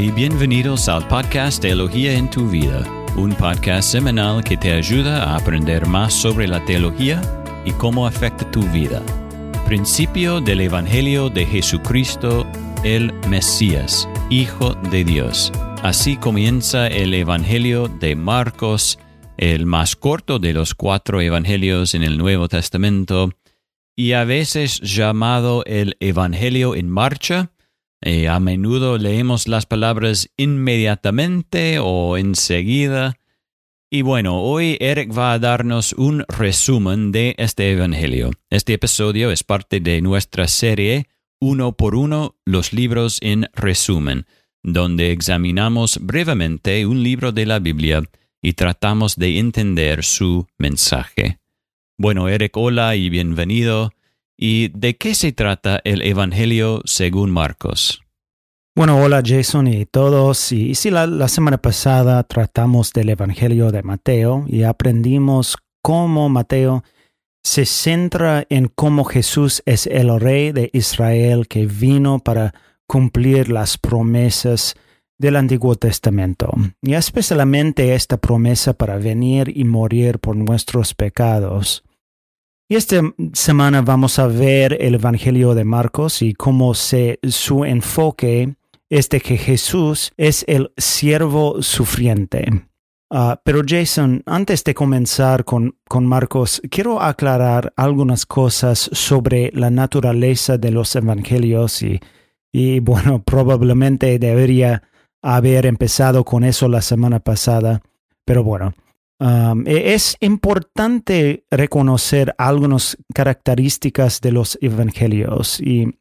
y bienvenidos al podcast Teología en tu vida, un podcast semanal que te ayuda a aprender más sobre la teología y cómo afecta tu vida. Principio del Evangelio de Jesucristo, el Mesías, Hijo de Dios. Así comienza el Evangelio de Marcos, el más corto de los cuatro Evangelios en el Nuevo Testamento, y a veces llamado el Evangelio en marcha, eh, a menudo leemos las palabras inmediatamente o enseguida. Y bueno, hoy Eric va a darnos un resumen de este Evangelio. Este episodio es parte de nuestra serie Uno por Uno, los libros en resumen, donde examinamos brevemente un libro de la Biblia y tratamos de entender su mensaje. Bueno, Eric, hola y bienvenido. ¿Y de qué se trata el Evangelio según Marcos? Bueno, hola Jason y todos. Y sí, la, semana pasada tratamos del Evangelio de Mateo y aprendimos cómo Mateo se centra en cómo Jesús es el rey de Israel que vino para cumplir las promesas del Antiguo Testamento, y especialmente esta promesa para venir y morir por nuestros pecados. Y esta semana vamos a ver el Evangelio de Marcos y cómo se, su enfoque es de que Jesús es el siervo sufriente. Ah, pero Jason, antes de comenzar con, con Marcos, quiero aclarar algunas cosas sobre la naturaleza de los evangelios y, y bueno, probablemente debería haber empezado con eso la semana pasada, pero bueno, E, es importante reconocer algunas características de los evangelios y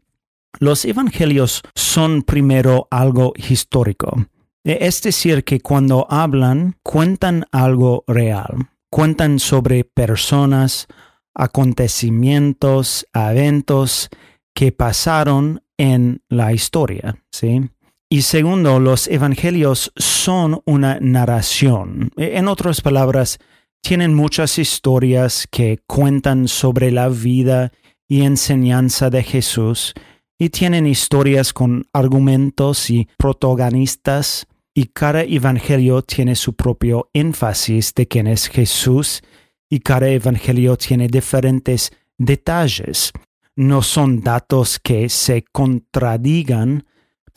los evangelios son primero algo histórico. E, es decir, que cuando hablan, cuentan algo real, cuentan sobre personas, acontecimientos, eventos que pasaron en la historia, ¿sí? Y segundo, los evangelios son una narración. En otras palabras, tienen muchas historias que cuentan sobre la vida y enseñanza de Jesús y tienen historias con argumentos y protagonistas y cada evangelio tiene su propio énfasis de quién es Jesús y cada evangelio tiene diferentes detalles. No son datos que se contradigan,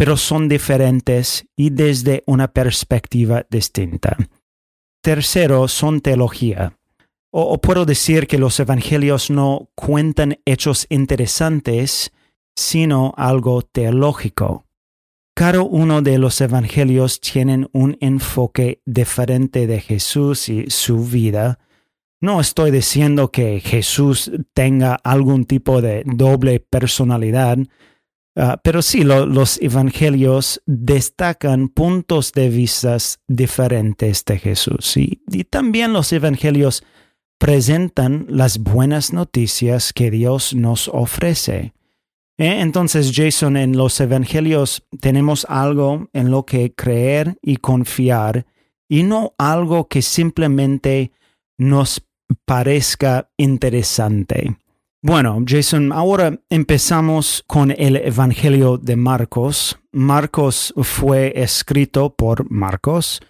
pero son diferentes y desde una perspectiva distinta. Tercero, son teología. O, puedo decir que los evangelios no cuentan hechos interesantes, sino algo teológico. Cada uno de los evangelios tienen un enfoque diferente de Jesús y su vida. No estoy diciendo que Jesús tenga algún tipo de doble personalidad, Ah, pero sí, los evangelios destacan puntos de vista diferentes de Jesús. Y, también los evangelios presentan las buenas noticias que Dios nos ofrece. ¿Eh? Entonces, Jason, en los evangelios tenemos algo en lo que creer y confiar y no algo que simplemente nos parezca interesante. Bueno, Jason, ahora empezamos con el Evangelio de Marcos. Marcos fue escrito por Marcos,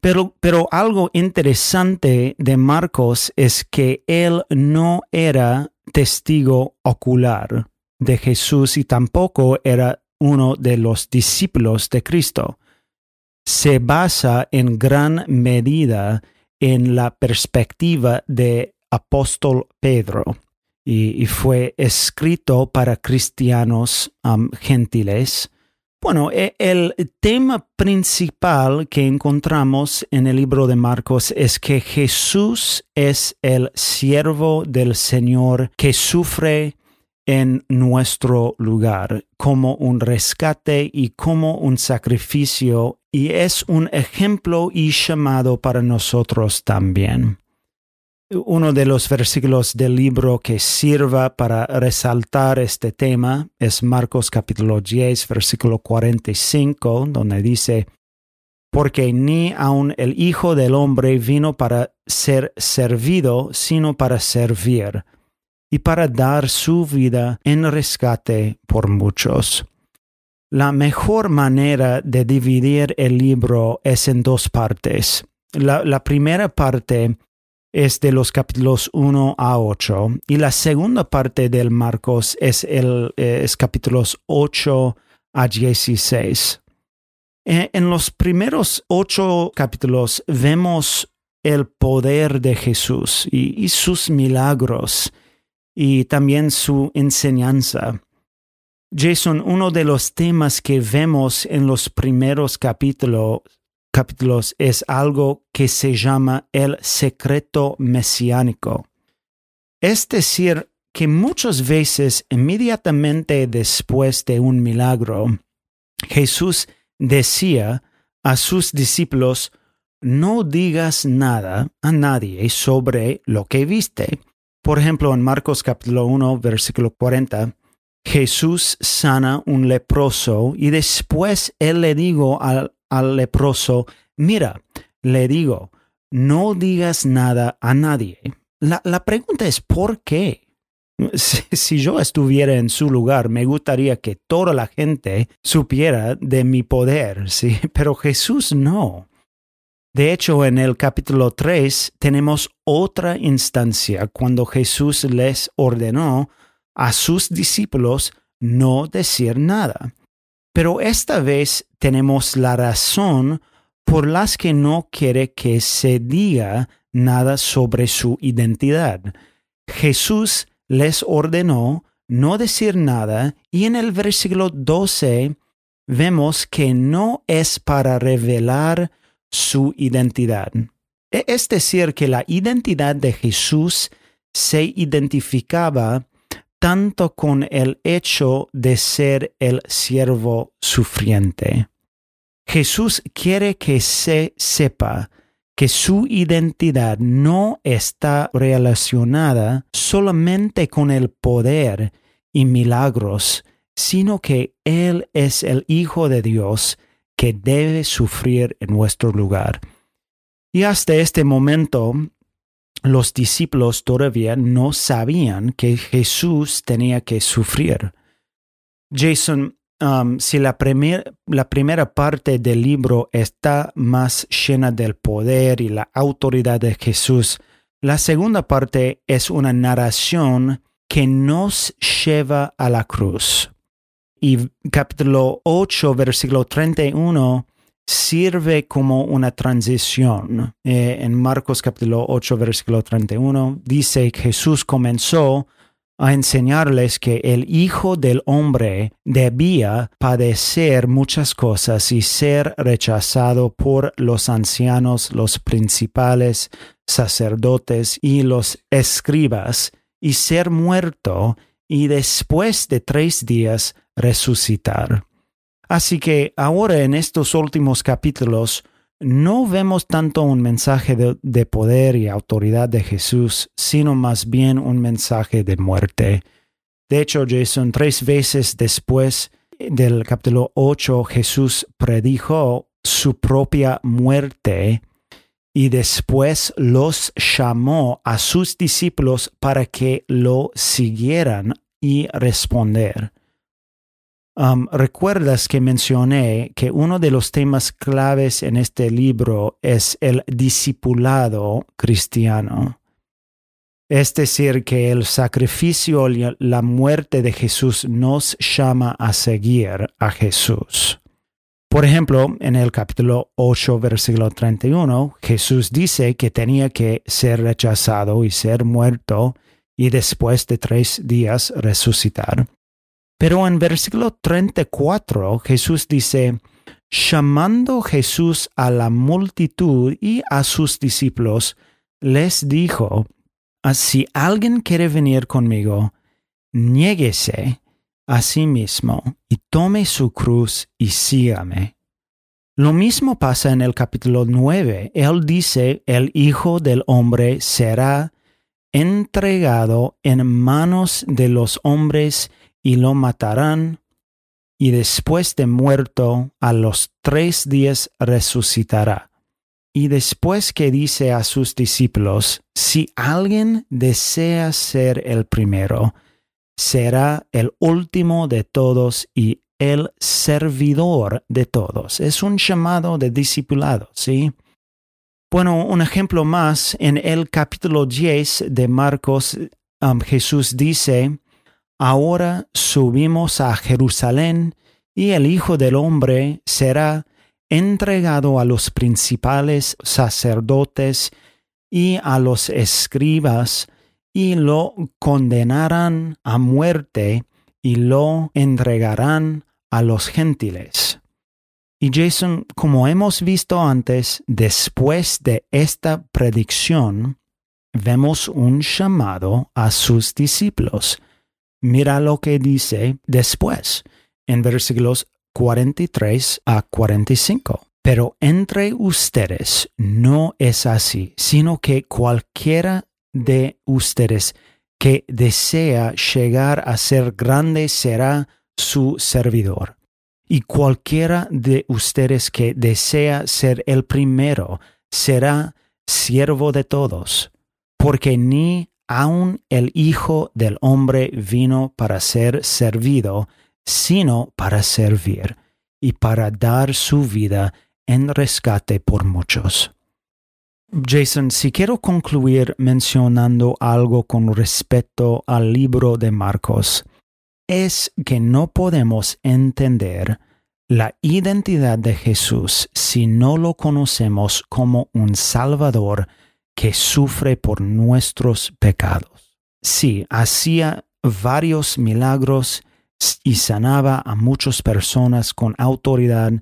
pero, pero algo interesante de Marcos es que él no era testigo ocular de Jesús y tampoco era uno de los discípulos de Cristo. Se basa en gran medida en la perspectiva de apóstol Pedro y, fue escrito para cristianos gentiles. Bueno, e, el tema principal que encontramos en el libro de Marcos es que Jesús es el siervo del Señor que sufre en nuestro lugar como un rescate y como un sacrificio y es un ejemplo y llamado para nosotros también. Uno de los versículos del libro que sirva para resaltar este tema es Marcos capítulo 10, versículo 45, donde dice, porque ni aun el Hijo del Hombre vino para ser servido, sino para servir, y para dar su vida en rescate por muchos. La mejor manera de dividir el libro es en dos partes. La, primera parte es de los capítulos 1 a 8 y la segunda parte del Marcos es, el, es capítulos 8 a 16. Eh, en los primeros ocho capítulos vemos el poder de Jesús y, sus milagros y también su enseñanza. Jason, uno de los temas que vemos en los primeros capítulos, capítulos es algo que se llama el secreto mesiánico. Es decir, que muchas veces inmediatamente después de un milagro, Jesús decía a sus discípulos, no digas nada a nadie sobre lo que viste. Por ejemplo, en Marcos capítulo 1, versículo 40, Jesús sana un leproso y después él le dijo al, al leproso, mira, le digo, no digas nada a nadie. La, la pregunta es, ¿por qué? Si, yo estuviera en su lugar, me gustaría que toda la gente supiera de mi poder, sí, pero Jesús no. De hecho, en el capítulo 3 tenemos otra instancia cuando Jesús les ordenó a sus discípulos no decir nada. Pero esta vez tenemos la razón por las que no quiere que se diga nada sobre su identidad. Jesús les ordenó no decir nada y en el versículo 12 vemos que no es para revelar su identidad. E, es decir, que la identidad de Jesús se identificaba tanto con el hecho de ser el siervo sufriente. Jesús quiere que se sepa que su identidad no está relacionada solamente con el poder y milagros, sino que Él es el Hijo de Dios que debe sufrir en nuestro lugar. Y hasta este momento, los discípulos todavía no sabían que Jesús tenía que sufrir. Jason, Um, si la, la primera parte del libro está más llena del poder y la autoridad de Jesús, la segunda parte es una narración que nos lleva a la cruz. Y capítulo 8, versículo 31, sirve como una transición. Eh, en Marcos capítulo 8, versículo 31, dice que Jesús comenzó a enseñarles que el Hijo del Hombre debía padecer muchas cosas y ser rechazado por los ancianos, los principales, sacerdotes y los escribas, y ser muerto y después de tres días resucitar. Así que ahora en estos últimos capítulos no vemos tanto un mensaje de, poder y autoridad de Jesús, sino más bien un mensaje de muerte. De hecho, Jason, tres veces después del capítulo 8, Jesús predijo su propia muerte y después los llamó a sus discípulos para que lo siguieran y responder. Um, Recuerdas que mencioné que uno de los temas claves en este libro es el discipulado cristiano. Es decir, que el sacrificio la muerte de Jesús nos llama a seguir a Jesús. Por ejemplo, en el capítulo 8, versículo 31, Jesús dice que tenía que ser rechazado y ser muerto y después de tres días resucitar. Pero en versículo 34 Jesús dice, llamando Jesús a la multitud y a sus discípulos, les dijo, si alguien quiere venir conmigo, niéguese a sí mismo y tome su cruz y sígame. Lo mismo pasa en el capítulo 9. Él dice, el Hijo del Hombre será entregado en manos de los hombres y lo matarán, y después de muerto a los tres días resucitará. Y después que dice a sus discípulos, si alguien desea ser el primero, será el último de todos y el servidor de todos. Es un llamado de discipulado, ¿sí? Bueno, un ejemplo más, en el capítulo 10 de Marcos, um, Jesús dice, Ahora subimos a Jerusalén y el Hijo del Hombre será entregado a los principales sacerdotes y a los escribas y lo condenarán a muerte y lo entregarán a los gentiles. Y Jason, como hemos visto antes, después de esta predicción, vemos un llamado a sus discípulos. Mira lo que dice después, en versículos 43 a 45. Pero entre ustedes no es así, sino que cualquiera de ustedes que desea llegar a ser grande será su servidor. Y cualquiera de ustedes que desea ser el primero será siervo de todos, porque ni aun el Hijo del Hombre vino para ser servido, sino para servir y para dar su vida en rescate por muchos. Jason, si quiero concluir mencionando algo con respecto al libro de Marcos, es que no podemos entender la identidad de Jesús si no lo conocemos como un Salvador que sufre por nuestros pecados. Sí, hacía varios milagros y sanaba a muchas personas con autoridad,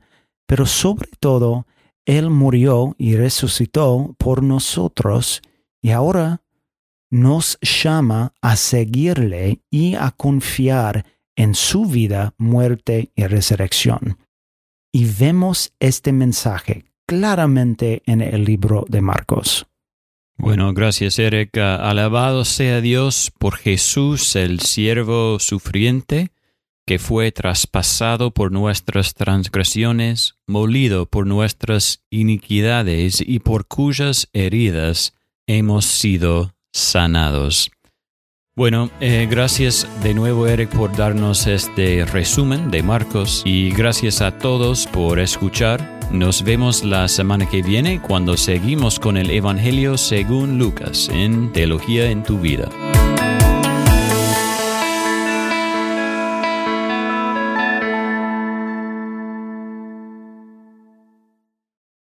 pero sobre todo él murió y resucitó por nosotros y ahora nos llama a seguirle y a confiar en su vida, muerte y resurrección. Y vemos este mensaje claramente en el libro de Marcos. Bueno, gracias Eric. Alabado sea Dios por Jesús, el siervo sufriente que fue traspasado por nuestras transgresiones, molido por nuestras iniquidades y por cuyas heridas hemos sido sanados. Bueno, eh, gracias de nuevo Eric por darnos este resumen de Marcos y gracias a todos por escuchar. Nos vemos la semana que viene cuando seguimos con el Evangelio según Lucas en Teología en tu vida.